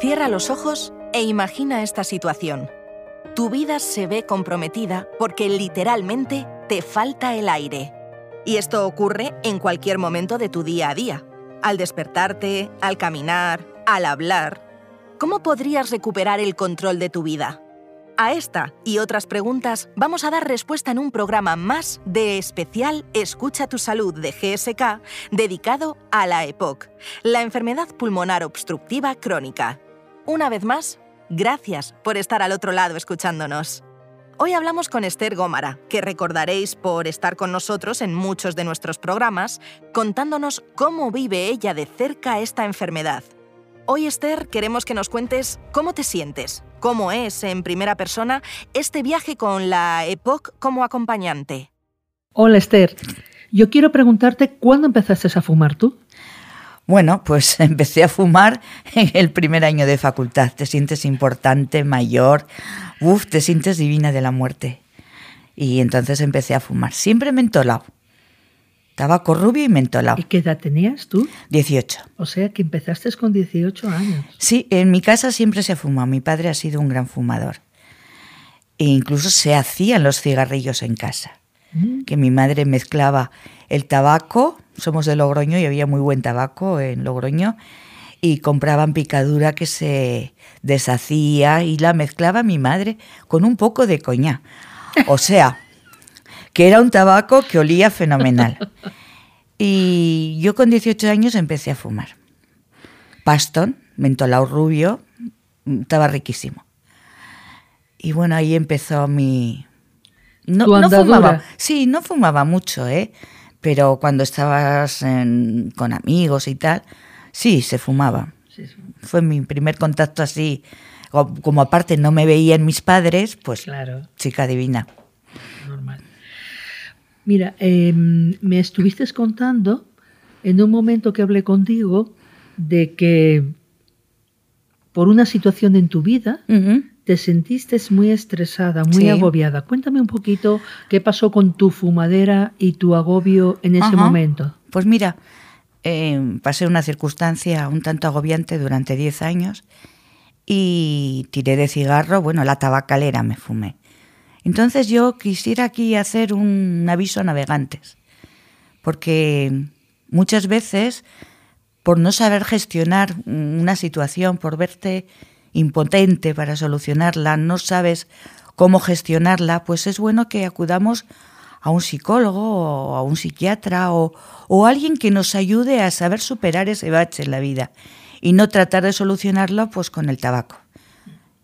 Cierra los ojos e imagina esta situación. Tu vida se ve comprometida porque literalmente te falta el aire. Y esto ocurre en cualquier momento de tu día a día. Al despertarte, al caminar, al hablar. ¿Cómo podrías recuperar el control de tu vida? A esta y otras preguntas vamos a dar respuesta en un programa más de especial Escucha tu salud de GSK dedicado a la EPOC, la enfermedad pulmonar obstructiva crónica. Una vez más, gracias por estar al otro lado escuchándonos. Hoy hablamos con Esther Gómara, que recordaréis por estar con nosotros en muchos de nuestros programas, contándonos cómo vive ella de cerca esta enfermedad. Hoy, Esther, queremos que nos cuentes cómo te sientes, cómo es en primera persona este viaje con la EPOC como acompañante. Hola, Esther. Yo quiero preguntarte cuándo empezaste a fumar tú. Bueno, pues empecé a fumar en el primer año de facultad. Te sientes importante, mayor, uf, te sientes divina de la muerte. Y entonces empecé a fumar, siempre mentolado. Tabaco rubio y mentolado. ¿Y qué edad tenías tú? 18. O sea que empezaste con 18 años. Sí, en mi casa siempre se fuma. Mi padre ha sido un gran fumador. E incluso se hacían los cigarrillos en casa. Mm. Que mi madre mezclaba el tabaco, somos de Logroño y había muy buen tabaco en Logroño, y compraban picadura que se deshacía y la mezclaba mi madre con un poco de coña. O sea, que era un tabaco que olía fenomenal. Y yo con 18 años empecé a fumar. Paston, mentolado rubio, estaba riquísimo. Y bueno, ahí empezó mi... No, no fumaba. Sí, no fumaba mucho, ¿eh? Pero cuando estabas con amigos y tal, sí, se fumaba. Fue mi primer contacto así. Como aparte no me veían mis padres, pues claro. chica divina. Normal. Mira, em, me estuviste contando en un momento que hablé contigo de que por una situación en tu vida te sentiste muy estresada, muy agobiada. Cuéntame un poquito qué pasó con tu fumadera y tu agobio en ese momento. Pues mira, em, pasé una circunstancia un tanto agobiante durante 10 años y tiré de cigarro, bueno, la tabacalera me fumé. Entonces yo quisiera aquí hacer un aviso a navegantes, porque muchas veces por no saber gestionar una situación, por verte impotente para solucionarla, no sabes cómo gestionarla, pues es bueno que acudamos a un psicólogo o a un psiquiatra o, o alguien que nos ayude a saber superar ese bache en la vida y no tratar de solucionarlo pues con el tabaco.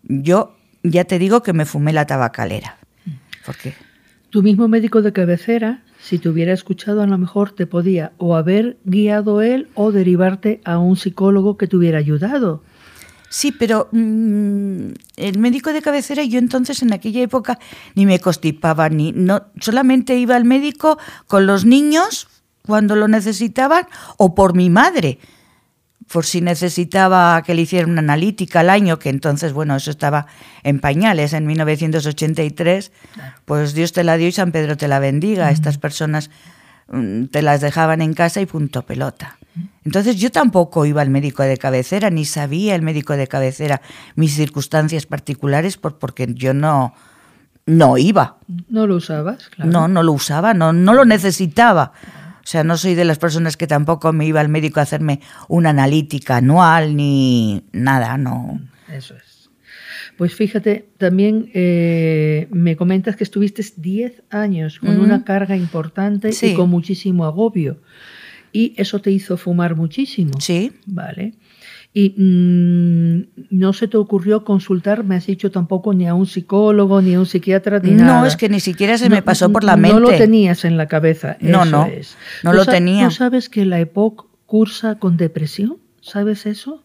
Yo ya te digo que me fumé la tabacalera. ¿Por qué? Tu mismo médico de cabecera, si te hubiera escuchado, a lo mejor te podía o haber guiado él o derivarte a un psicólogo que te hubiera ayudado. Sí, pero mm, el médico de cabecera yo entonces en aquella época ni me constipaba ni no solamente iba al médico con los niños cuando lo necesitaban o por mi madre por si necesitaba que le hiciera una analítica al año, que entonces, bueno, eso estaba en pañales en 1983, pues Dios te la dio y San Pedro te la bendiga. Estas personas mm, te las dejaban en casa y punto pelota. Entonces yo tampoco iba al médico de cabecera, ni sabía el médico de cabecera mis circunstancias particulares por, porque yo no, no iba. ¿No lo usabas? No, no lo usaba, no, no lo necesitaba. O sea, no soy de las personas que tampoco me iba al médico a hacerme una analítica anual ni nada, no. Eso es. Pues fíjate, también eh, me comentas que estuviste 10 años con una carga importante y con muchísimo agobio. Y eso te hizo fumar muchísimo. Sí. Vale. Y mm, no se te ocurrió consultar, me has dicho tampoco, ni a un psicólogo, ni a un psiquiatra, ni no, nada. No, es que ni siquiera se me pasó por la mente. No lo tenías en la cabeza. No, no. No lo tenía. ¿Tú sabes que la EPOC cursa con depresión? ¿Sabes eso?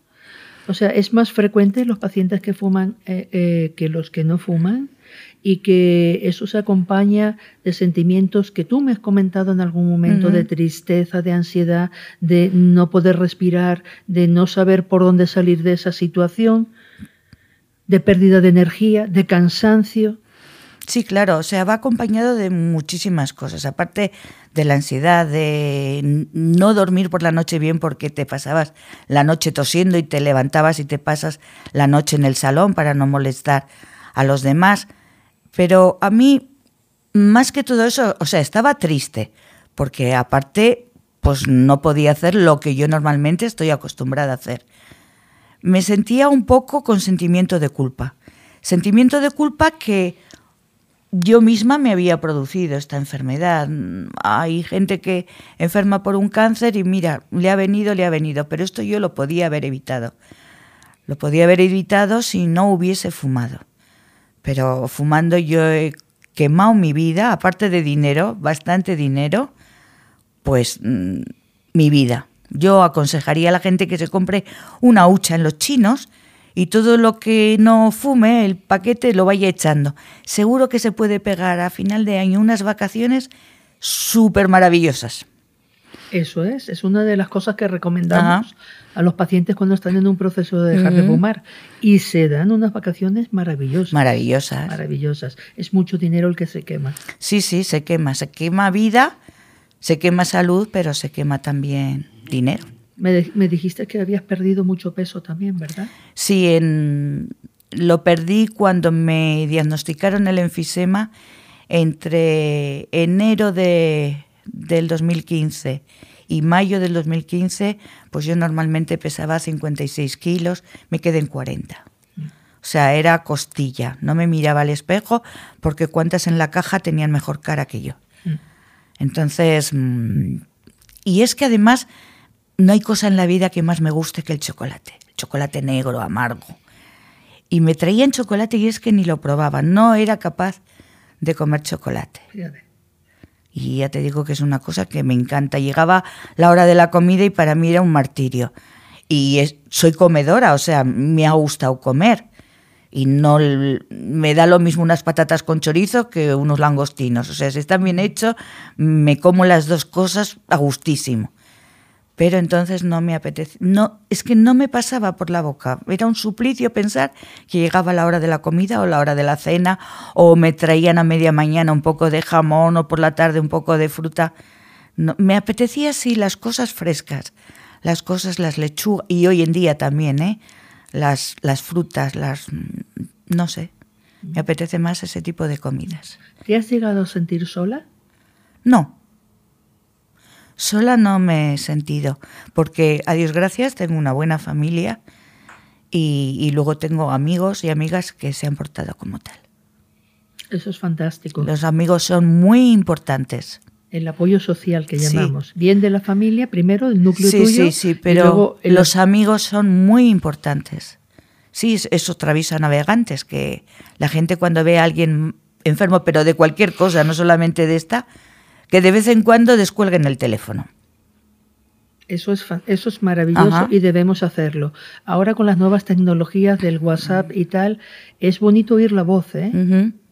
O sea, es más frecuente los pacientes que fuman eh, eh, que los que no fuman y que eso se acompaña de sentimientos que tú me has comentado en algún momento, de tristeza, de ansiedad, de no poder respirar, de no saber por dónde salir de esa situación, de pérdida de energía, de cansancio. Sí, claro, o sea, va acompañado de muchísimas cosas, aparte de la ansiedad, de no dormir por la noche bien porque te pasabas la noche tosiendo y te levantabas y te pasas la noche en el salón para no molestar a los demás. Pero a mí, más que todo eso, o sea, estaba triste, porque aparte, pues no podía hacer lo que yo normalmente estoy acostumbrada a hacer. Me sentía un poco con sentimiento de culpa. Sentimiento de culpa que yo misma me había producido esta enfermedad. Hay gente que enferma por un cáncer y mira, le ha venido, le ha venido, pero esto yo lo podía haber evitado. Lo podía haber evitado si no hubiese fumado. Pero fumando yo he quemado mi vida, aparte de dinero, bastante dinero, pues mm, mi vida. Yo aconsejaría a la gente que se compre una hucha en los chinos y todo lo que no fume, el paquete lo vaya echando. Seguro que se puede pegar a final de año unas vacaciones súper maravillosas. Eso es, es una de las cosas que recomendamos a los pacientes cuando están en un proceso de dejar de fumar. Y se dan unas vacaciones maravillosas. Maravillosas. Maravillosas. Es mucho dinero el que se quema. Sí, sí, se quema. Se quema vida, se quema salud, pero se quema también dinero. Me, me, dijiste que habías perdido mucho peso también, ¿verdad? Sí, en, lo perdí cuando me diagnosticaron el enfisema entre enero de, del 2015 y mayo del 2015, pues yo normalmente pesaba 56 kilos, me quedé en 40. O sea, era costilla. No me miraba al espejo porque cuantas en la caja tenían mejor cara que yo. Mm. Entonces, mm, y es que además no hay cosa en la vida que más me guste que el chocolate. chocolate negro, amargo. Y me traían chocolate y es que ni lo probaba. No era capaz de comer chocolate. Y ya te digo que es una cosa que me encanta. Llegaba la hora de la comida y para mí era un martirio. Y soy comedora, o sea, me ha gustado comer. Y no me da lo mismo unas patatas con chorizo que unos langostinos. O sea, si están bien hechos, me como las dos cosas a gustísimo pero entonces no me apetece, no, es que no me pasaba por la boca, era un suplicio pensar que llegaba la hora de la comida o la hora de la cena, o me traían a media mañana un poco de jamón o por la tarde un poco de fruta. No, me apetecía así las cosas frescas, las cosas, las lechugas, y hoy en día también, ¿eh? las, las frutas, las, no sé, me apetece más ese tipo de comidas. ¿Te has llegado a sentir sola? No, Sola no me he sentido, porque a Dios gracias tengo una buena familia y, luego tengo amigos y amigas que se han portado como tal. Eso es fantástico. Los amigos son muy importantes. El apoyo social que llamamos. Bien de la familia, primero el núcleo sí, tuyo. Sí, sí, pero los amigos son muy importantes. Sí, es, otra visa navegantes, que la gente cuando ve a alguien enfermo, pero de cualquier cosa, no solamente de esta, que de vez en cuando descuelguen el teléfono. Eso es, eso es maravilloso y debemos hacerlo. Ahora con las nuevas tecnologías del WhatsApp y tal, es bonito oír la voz, ¿eh?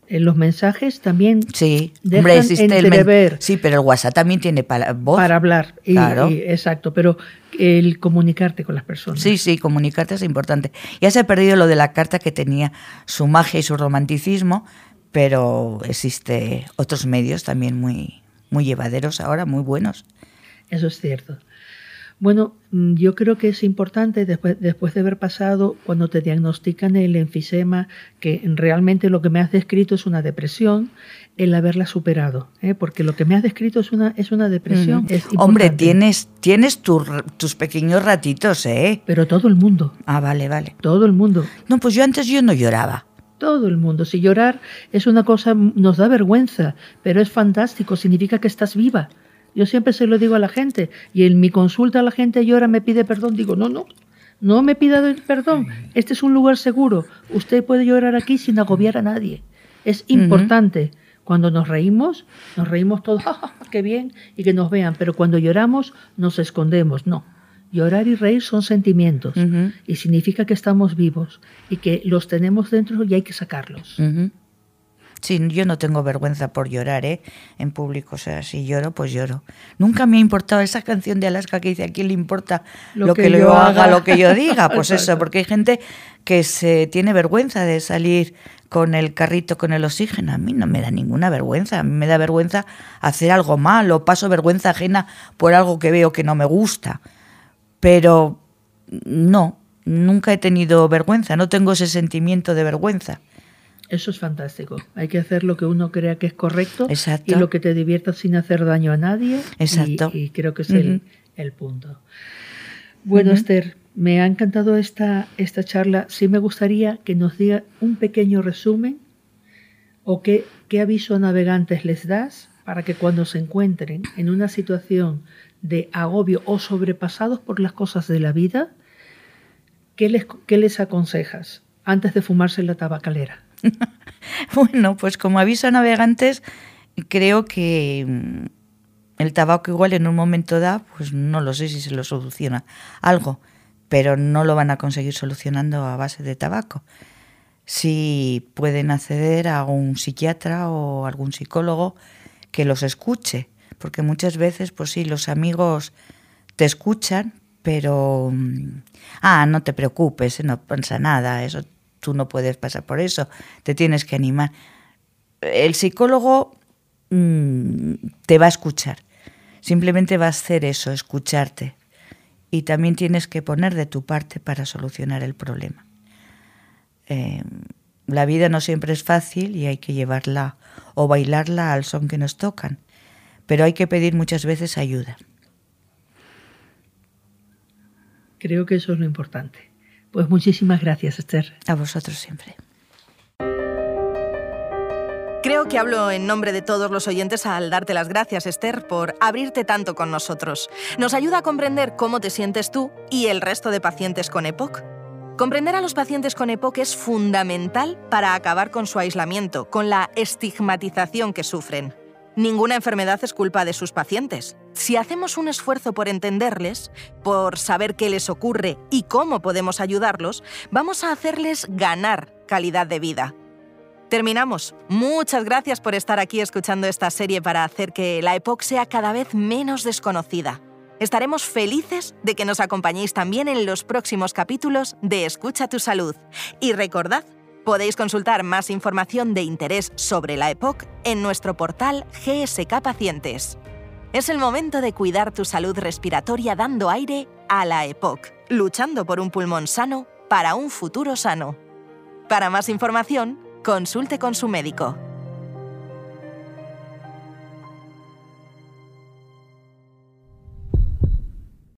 En los mensajes también sí, dejan entrever. sí, pero el WhatsApp también tiene para, voz. Para hablar, claro. exacto, pero el comunicarte con las personas. Sí, sí, comunicarte es importante. Ya se ha perdido lo de la carta que tenía su magia y su romanticismo, pero existe otros medios también muy, muy llevaderos ahora, muy buenos. Eso es cierto. Bueno, mm, yo creo que es importante después, después de haber pasado, cuando te diagnostican el enfisema, que realmente lo que me has descrito es una depresión, el haberla superado, ¿eh? porque lo que me has descrito es una, es una depresión. Hombre, tienes, tienes tus pequeños ratitos, ¿eh? Pero todo el mundo. Ah, vale, vale. Todo el mundo. No, pues yo antes yo no lloraba todo el mundo. Si llorar es una cosa, nos da vergüenza, pero es fantástico, significa que estás viva. Yo siempre se lo digo a la gente, y en mi consulta la gente llora, me pide perdón, digo, no, no, no me pida perdón, este es un lugar seguro, usted puede llorar aquí sin agobiar a nadie. Es importante. Cuando nos reímos, nos reímos todos, qué bien, y que nos vean, pero cuando lloramos nos escondemos, no. Llorar y reír son sentimientos y significa que estamos vivos y que los tenemos dentro y hay que sacarlos. Sí, yo no tengo vergüenza por llorar, ¿eh? En público, o sea, si lloro, pues lloro. Nunca me ha importado esa canción de Alaska que dice, ¿a quién le importa lo, que, yo haga, lo que yo diga? Pues eso, porque hay gente que se tiene vergüenza de salir con el carrito con el oxígeno. A mí no me da ninguna vergüenza. A mí me da vergüenza hacer algo malo. Paso vergüenza ajena por algo que veo que no me gusta. Pero no, nunca he tenido vergüenza. No tengo ese sentimiento de vergüenza. Eso es fantástico. Hay que hacer lo que uno crea que es correcto y lo que te divierta sin hacer daño a nadie. Exacto. Y, creo que es el, punto. Bueno, Esther, me ha encantado esta, esta charla. Sí me gustaría que nos diga un pequeño resumen o qué, qué aviso a navegantes les das para que cuando se encuentren en una situación de agobio o sobrepasados por las cosas de la vida, ¿qué les, qué les aconsejas antes de fumarse la tabacalera? bueno, pues como aviso a navegantes, creo que mm, el tabaco igual en un momento da, pues no lo sé si se lo soluciona algo, pero no lo van a conseguir solucionando a base de tabaco. Si pueden acceder a un psiquiatra o algún psicólogo que los escuche, porque muchas veces, pues sí, los amigos te escuchan, pero, mm, ah, no te preocupes, no pasa nada, eso tú no puedes pasar por eso, te tienes que animar. El psicólogo mm, te va a escuchar, simplemente va a hacer eso, escucharte. Y también tienes que poner de tu parte para solucionar el problema. Eh, la vida no siempre es fácil y hay que llevarla o bailarla al son que nos tocan, pero hay que pedir muchas veces ayuda. Creo que eso es lo importante. Pues muchísimas gracias, Esther. A vosotros siempre. Creo que hablo en nombre de todos los oyentes al darte las gracias, Esther, por abrirte tanto con nosotros. Nos ayuda a comprender cómo te sientes tú y el resto de pacientes con EPOC. Comprender a los pacientes con EPOC es fundamental para acabar con su aislamiento, con la estigmatización que sufren. Ninguna enfermedad es culpa de sus pacientes. Si hacemos un esfuerzo por entenderles, por saber qué les ocurre y cómo podemos ayudarlos, vamos a hacerles ganar calidad de vida. Terminamos. Muchas gracias por estar aquí escuchando esta serie para hacer que la EPOC sea cada vez menos desconocida. Estaremos felices de que nos acompañéis también en los próximos capítulos de Escucha tu Salud. Y recordad Podéis consultar más información de interés sobre la EPOC en nuestro portal GSK Pacientes. Es el momento de cuidar tu salud respiratoria dando aire a la EPOC, luchando por un pulmón sano para un futuro sano. Para más información, consulte con su médico.